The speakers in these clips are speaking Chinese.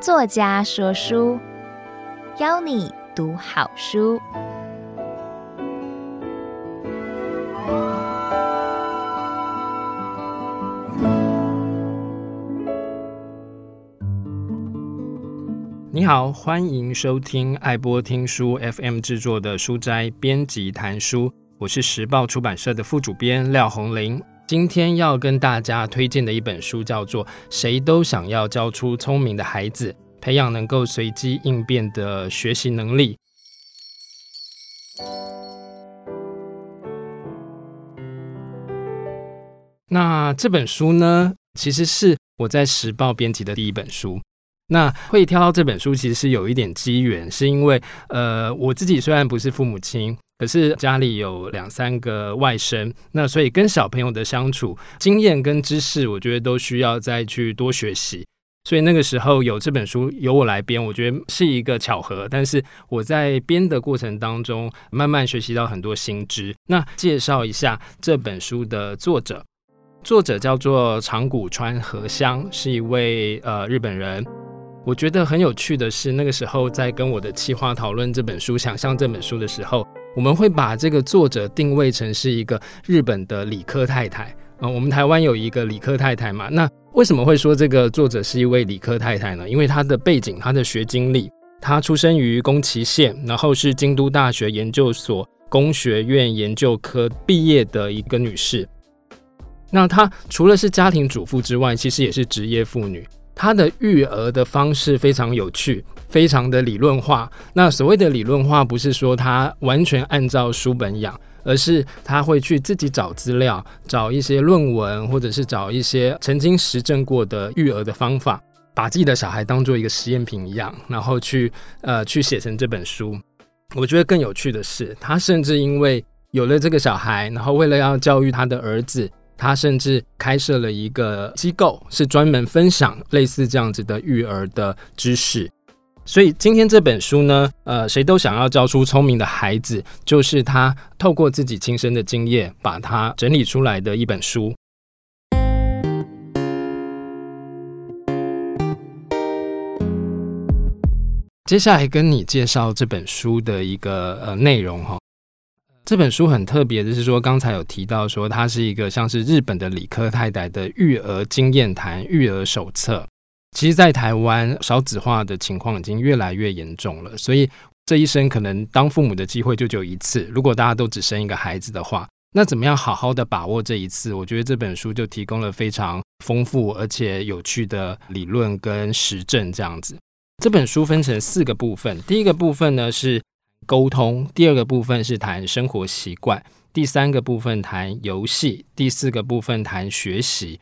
作家说书，邀你读好书。你好，欢迎收听爱播听书 FM 制作的书斋编辑谈书，我是时报出版社的副主编廖鸿林。今天要跟大家推荐的一本书叫做《谁都想要教出聪明的孩子》，培养能够随机应变的学习能力。那这本书呢，其实是我在时报编辑的第一本书。那会挑到这本书，其实是有一点机缘，是因为呃，我自己虽然不是父母亲。可是家里有两三个外甥，那所以跟小朋友的相处经验跟知识，我觉得都需要再去多学习。所以那个时候有这本书由我来编，我觉得是一个巧合。但是我在编的过程当中，慢慢学习到很多新知。那介绍一下这本书的作者，作者叫做长谷川和香，是一位呃日本人。我觉得很有趣的是，那个时候在跟我的企划讨论这本书、想象这本书的时候。我们会把这个作者定位成是一个日本的理科太太啊、我们台湾有一个理科太太嘛。那为什么会说这个作者是一位理科太太呢？因为她的背景、她的学经历，她出生于宫崎县，然后是京都大学研究所工学院研究科毕业的一个女士。那她除了是家庭主妇之外，其实也是职业妇女。他的育儿的方式非常有趣。非常的理论化。那所谓的理论化，不是说他完全按照书本养，而是他会去自己找资料，找一些论文，或者是找一些曾经实证过的育儿的方法，把自己的小孩当做一个实验品一样，然后去呃去写成这本书。我觉得更有趣的是，他甚至因为有了这个小孩，然后为了要教育他的儿子，他甚至开设了一个机构，是专门分享类似这样子的育儿的知识。所以今天这本书呢，呃，谁都想要教出聪明的孩子，就是他透过自己亲身的经验，把它整理出来的一本书。接下来跟你介绍这本书的一个呃内容哈。这本书很特别的是说，刚才有提到说，它是一个像是日本的理科太太的育儿经验谈、育儿手册。其实，在台湾少子化的情况已经越来越严重了，所以这一生可能当父母的机会就只有一次。如果大家都只生一个孩子的话，那怎么样好好的把握这一次？我觉得这本书就提供了非常丰富而且有趣的理论跟实证。这样子，这本书分成四个部分，第一个部分呢是沟通，第二个部分是谈生活习惯，第三个部分谈游戏，第四个部分谈学习。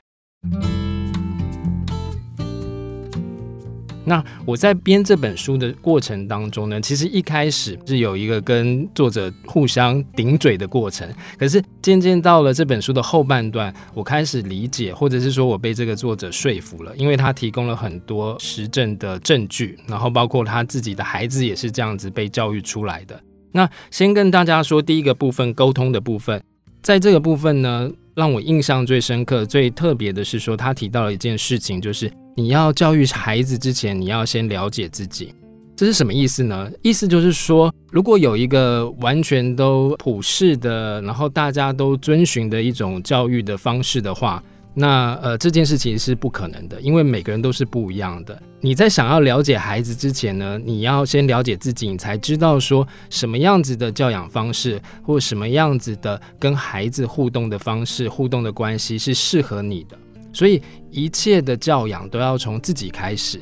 那我在编这本书的过程当中呢，其实一开始是有一个跟作者互相顶嘴的过程，可是渐渐到了这本书的后半段，我开始理解，或者是说我被这个作者说服了，因为他提供了很多实证的证据，然后包括他自己的孩子也是这样子被教育出来的。那先跟大家说第一个部分，沟通的部分，在这个部分呢，让我印象最深刻、最特别的是说，他提到了一件事情，就是。你要教育孩子之前，你要先了解自己，这是什么意思呢？意思就是说，如果有一个完全都普世的，然后大家都遵循的一种教育的方式的话，那呃这件事情是不可能的，因为每个人都是不一样的。你在想要了解孩子之前呢，你要先了解自己，你才知道说什么样子的教养方式，或什么样子的跟孩子互动的方式、互动的关系是适合你的。所以一切的教养都要从自己开始，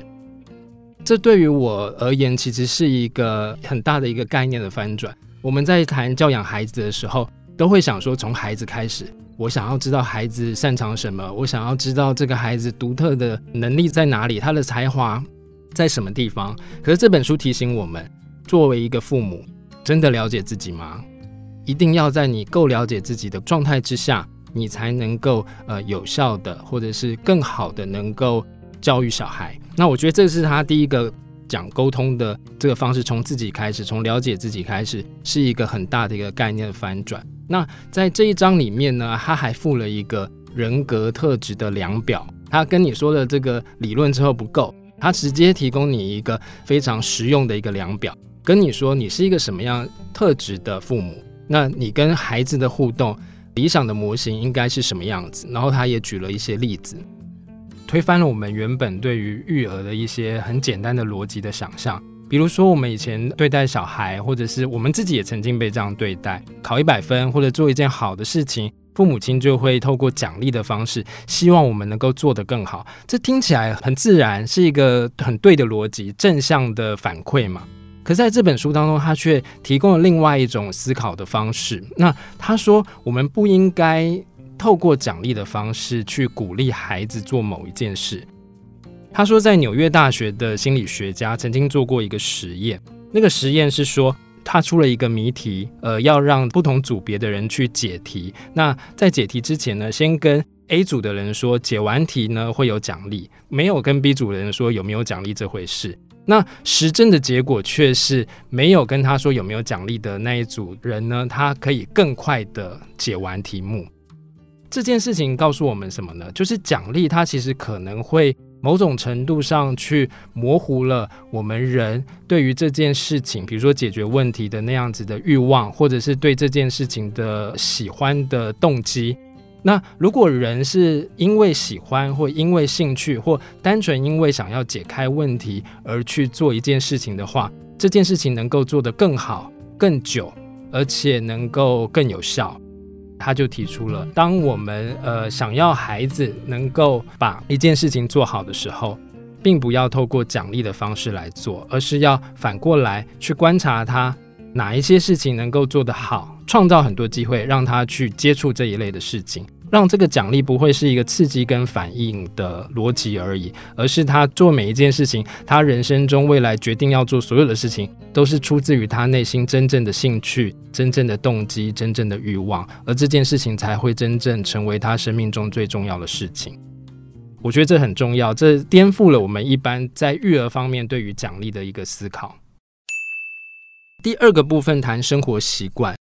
这对于我而言其实是一个很大的一个概念的翻转。我们在谈教养孩子的时候，都会想说从孩子开始，我想要知道孩子擅长什么，我想要知道这个孩子独特的能力在哪里，他的才华在什么地方。可是这本书提醒我们，作为一个父母，真的了解自己吗？一定要在你够了解自己的状态之下。你才能够呃有效的，或者是更好的能够教育小孩。那我觉得这是他第一个讲沟通的这个方式，从自己开始，从了解自己开始，是一个很大的一个概念的翻转。那在这一章里面呢，他还附了一个人格特质的量表。他跟你说了这个理论之后不够，他直接提供你一个非常实用的一个量表，跟你说你是一个什么样特质的父母，那你跟孩子的互动理想的模型应该是什么样子？然后他也举了一些例子，推翻了我们原本对于育儿的一些很简单的逻辑的想象。比如说，我们以前对待小孩，或者是我们自己也曾经被这样对待，考一百分或者做一件好的事情，父母亲就会透过奖励的方式，希望我们能够做得更好。这听起来很自然，是一个很对的逻辑，正向的反馈嘛。可是在这本书当中，他却提供了另外一种思考的方式。那他说，我们不应该透过奖励的方式去鼓励孩子做某一件事。他说，在纽约大学的心理学家曾经做过一个实验。那个实验是说，他出了一个谜题，呃，要让不同组别的人去解题。那在解题之前呢，先跟 A 组的人说，解完题呢会有奖励，没有跟 B 组的人说有没有奖励这回事。那实证的结果却是，没有跟他说有没有奖励的那一组人呢，他可以更快的解完题目。这件事情告诉我们什么呢？就是奖励它其实可能会。某种程度上去模糊了我们人对于这件事情，比如说解决问题的那样子的欲望，或者是对这件事情的喜欢的动机。那如果人是因为喜欢，或因为兴趣，或单纯因为想要解开问题而去做一件事情的话，这件事情能够做得更好、更久，而且能够更有效。他就提出了，当我们呃想要孩子能够把一件事情做好的时候，并不要透过奖励的方式来做，而是要反过来去观察他哪一些事情能够做得好，创造很多机会让他去接触这一类的事情。让这个奖励不会是一个刺激跟反应的逻辑而已，而是他做每一件事情，他人生中未来决定要做所有的事情，都是出自于他内心真正的兴趣、真正的动机、真正的欲望，而这件事情才会真正成为他生命中最重要的事情。我觉得这很重要，这颠覆了我们一般在育儿方面对于奖励的一个思考。第二个部分谈生活习惯。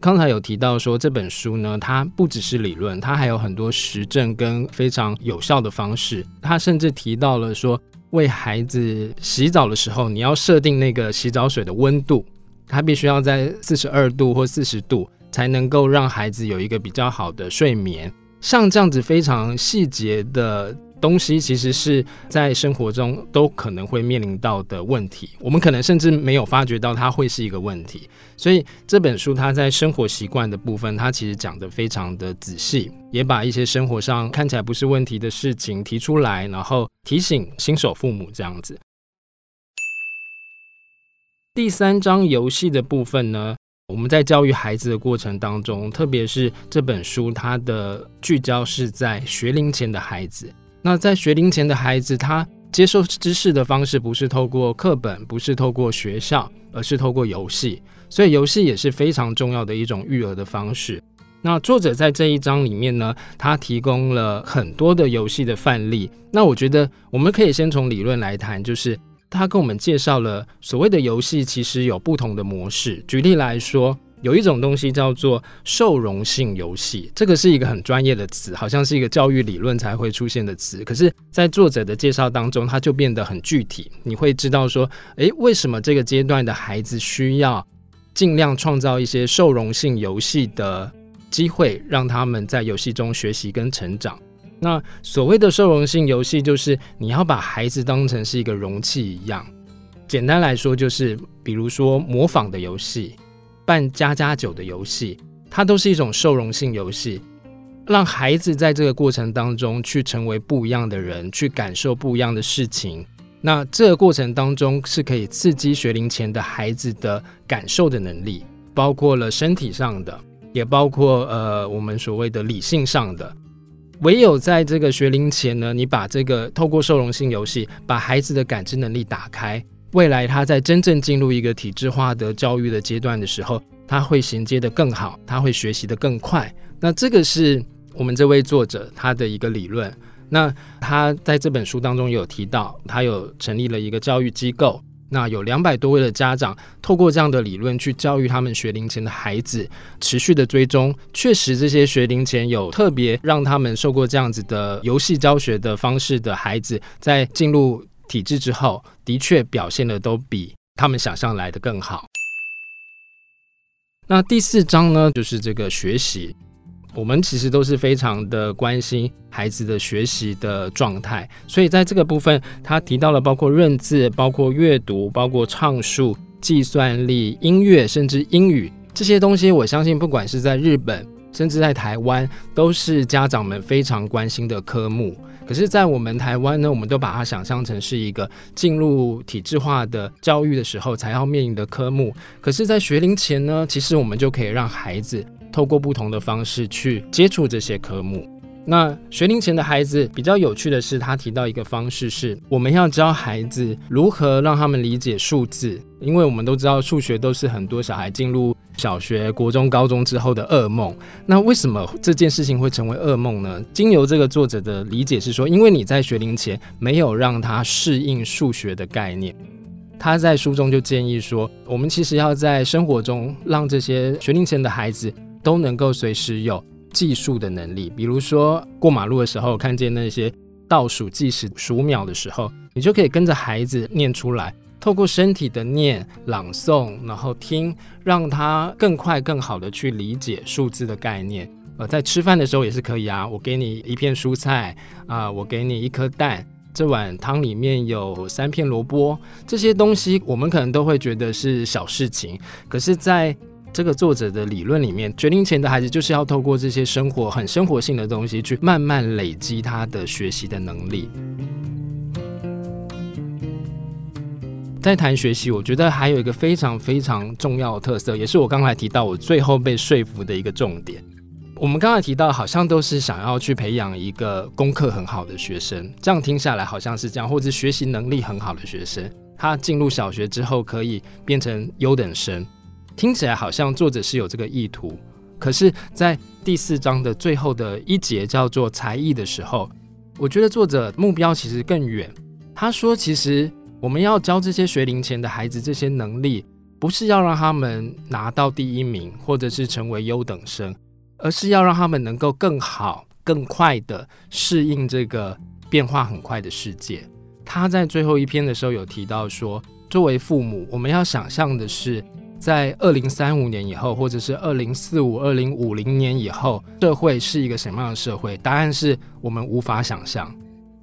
刚才有提到说，这本书呢，它不只是理论，它还有很多实证跟非常有效的方式。它甚至提到了说，为孩子洗澡的时候，你要设定那个洗澡水的温度，它必须要在四十二度或四十度，才能够让孩子有一个比较好的睡眠。像这样子非常细节的。东西其实是在生活中都可能会面临到的问题，我们可能甚至没有发觉到它会是一个问题。所以这本书它在生活习惯的部分，它其实讲得非常的仔细，也把一些生活上看起来不是问题的事情提出来，然后提醒新手父母这样子。第三章游戏的部分呢，我们在教育孩子的过程当中，特别是这本书它的聚焦是在学龄前的孩子。那在学龄前的孩子，他接受知识的方式不是透过课本，不是透过学校，而是透过游戏。所以游戏也是非常重要的一种育儿的方式。那作者在这一章里面呢，他提供了很多的游戏的范例。那我觉得我们可以先从理论来谈，就是他跟我们介绍了所谓的游戏其实有不同的模式。举例来说。有一种东西叫做受容性游戏，这个是一个很专业的词，好像是一个教育理论才会出现的词。可是，在作者的介绍当中，它就变得很具体。你会知道说，诶，为什么这个阶段的孩子需要尽量创造一些受容性游戏的机会，让他们在游戏中学习跟成长。那所谓的受容性游戏，就是你要把孩子当成是一个容器一样。简单来说，就是比如说模仿的游戏。办家家酒的游戏，它都是一种受容性游戏，让孩子在这个过程当中去成为不一样的人，去感受不一样的事情。那这个过程当中是可以刺激学龄前的孩子的感受的能力，包括了身体上的，也包括呃我们所谓的理性上的。唯有在这个学龄前呢，你把这个透过受容性游戏，把孩子的感知能力打开。未来他在真正进入一个体制化的教育的阶段的时候，他会衔接得更好，他会学习得更快。那这个是我们这位作者他的一个理论。那他在这本书当中有提到，他有成立了一个教育机构，那有两百多位的家长透过这样的理论去教育他们学龄前的孩子，持续的追踪，确实这些学龄前有特别让他们受过这样子的游戏教学的方式的孩子，在进入体制之后，的确表现的都比他们想象来的更好。那第四章呢，就是这个学习。我们其实都是非常的关心孩子的学习的状态，所以在这个部分，他提到了包括认字、包括阅读、包括唱数、计算力、音乐，甚至英语这些东西。我相信，不管是在日本，甚至在台湾，都是家长们非常关心的科目。可是，在我们台湾呢，我们都把它想象成是一个进入体制化的教育的时候才要面临的科目。可是，在学龄前呢，其实我们就可以让孩子。透过不同的方式去接触这些科目。那学龄前的孩子比较有趣的是，他提到一个方式是，我们要教孩子如何让他们理解数字，因为我们都知道数学都是很多小孩进入小学、国中、高中之后的噩梦。那为什么这件事情会成为噩梦呢？经由这个作者的理解是说，因为你在学龄前没有让他适应数学的概念。他在书中就建议说，我们其实要在生活中让这些学龄前的孩子。都能够随时有计数的能力，比如说过马路的时候，看见那些倒数计时数秒的时候，你就可以跟着孩子念出来，透过身体的念、朗诵，然后听，让他更快、更好的去理解数字的概念。呃，在吃饭的时候也是可以啊，我给你一片蔬菜啊，我给你一颗蛋，这碗汤里面有三片萝卜，这些东西我们可能都会觉得是小事情，可是，在这个作者的理论里面，决定前的孩子就是要透过这些生活很生活性的东西，去慢慢累积他的学习的能力。在谈学习，我觉得还有一个非常非常重要的特色，也是我刚才提到我最后被说服的一个重点。我们刚才提到，好像都是想要去培养一个功课很好的学生，这样听下来好像是这样，或者学习能力很好的学生，他进入小学之后可以变成优等生。听起来好像作者是有这个意图，可是，在第四章的最后的一节叫做才艺的时候，我觉得作者目标其实更远。他说，其实我们要教这些学龄前的孩子这些能力，不是要让他们拿到第一名，或者是成为优等生，而是要让他们能够更好、更快地适应这个变化很快的世界。他在最后一篇的时候有提到说，作为父母，我们要想象的是。在二零三五年以后，或者是二零四五、二零五零年以后，社会是一个什么样的社会？答案是我们无法想象。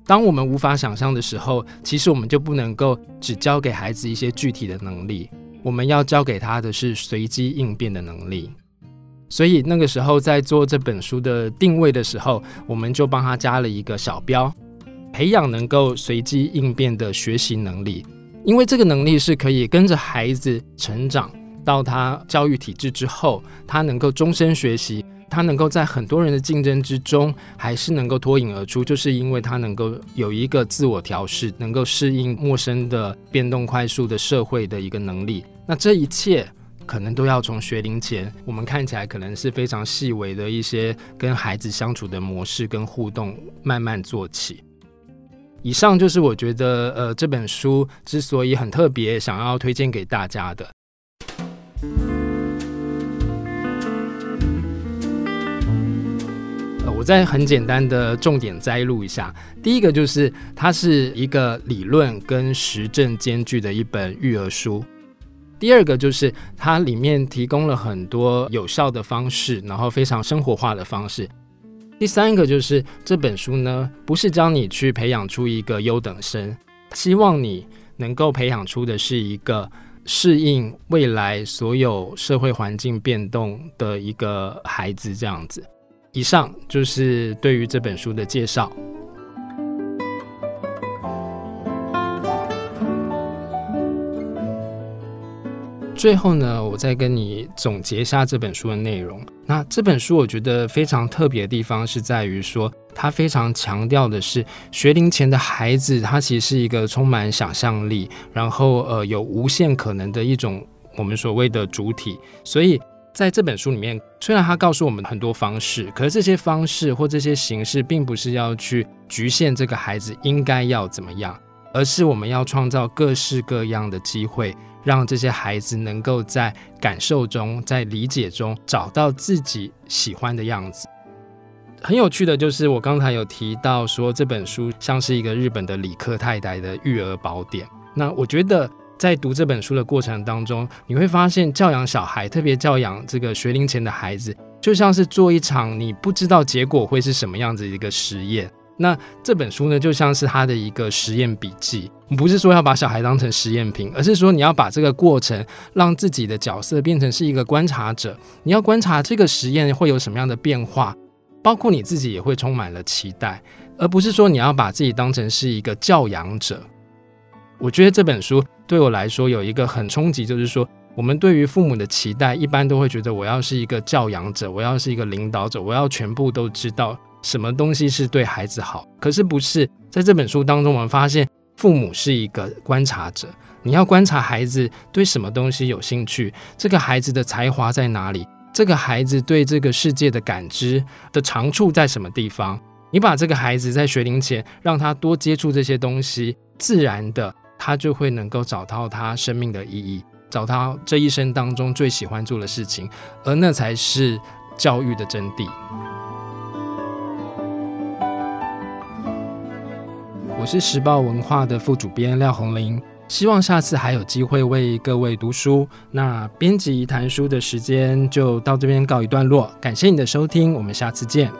当我们无法想象的时候，其实我们就不能够只教给孩子一些具体的能力，我们要教给他的是随机应变的能力。所以那个时候在做这本书的定位的时候，我们就帮他加了一个小标：培养能够随机应变的学习能力，因为这个能力是可以跟着孩子成长。到他教育体制之后，他能够终身学习，他能够在很多人的竞争之中，还是能够脱颖而出，就是因为他能够有一个自我调试，能够适应陌生的、变动快速的社会的一个能力。那这一切可能都要从学龄前，我们看起来可能是非常细微的一些跟孩子相处的模式跟互动慢慢做起。以上就是我觉得，呃，这本书之所以很特别，想要推荐给大家的。再很简单的重点摘录一下。第一个就是它是一个理论跟实证兼具的一本育儿书。第二个就是它里面提供了很多有效的方式，然后非常生活化的方式。第三个就是这本书呢，不是教你去培养出一个优等生，希望你能够培养出的是一个。适应未来所有社会环境变动的一个孩子，这样子。以上就是对于这本书的介绍。最后呢，我再跟你总结一下这本书的内容。那这本书我觉得非常特别的地方是在于说，它非常强调的是学龄前的孩子，他其实是一个充满想象力，然后呃有无限可能的一种我们所谓的主体。所以在这本书里面，虽然他告诉我们很多方式，可是这些方式或这些形式，并不是要去局限这个孩子应该要怎么样，而是我们要创造各式各样的机会，让这些孩子能够在感受中、在理解中找到自己喜欢的样子。很有趣的就是，我刚才有提到说，这本书像是一个日本的理科太太的育儿宝典。那我觉得，在读这本书的过程当中，你会发现，教养小孩，特别教养这个学龄前的孩子，就像是做一场你不知道结果会是什么样子的一个实验。那这本书呢，就像是他的一个实验笔记。不是说要把小孩当成实验品，而是说你要把这个过程，让自己的角色变成是一个观察者。你要观察这个实验会有什么样的变化，包括你自己也会充满了期待，而不是说你要把自己当成是一个教养者。我觉得这本书对我来说有一个很冲击，就是说我们对于父母的期待，一般都会觉得我要是一个教养者，我要是一个领导者，我要全部都知道什么东西是对孩子好。可是不是，在这本书当中，我们发现父母是一个观察者，你要观察孩子对什么东西有兴趣，这个孩子的才华在哪里，这个孩子对这个世界的感知的长处在什么地方。你把这个孩子在学龄前让他多接触这些东西，自然的。他就会能够找到他生命的意义，找到这一生当中最喜欢做的事情，而那才是教育的真谛。我是时报文化的副主编廖红林，希望下次还有机会为各位读书。那编辑谈书的时间就到这边告一段落，感谢你的收听，我们下次见。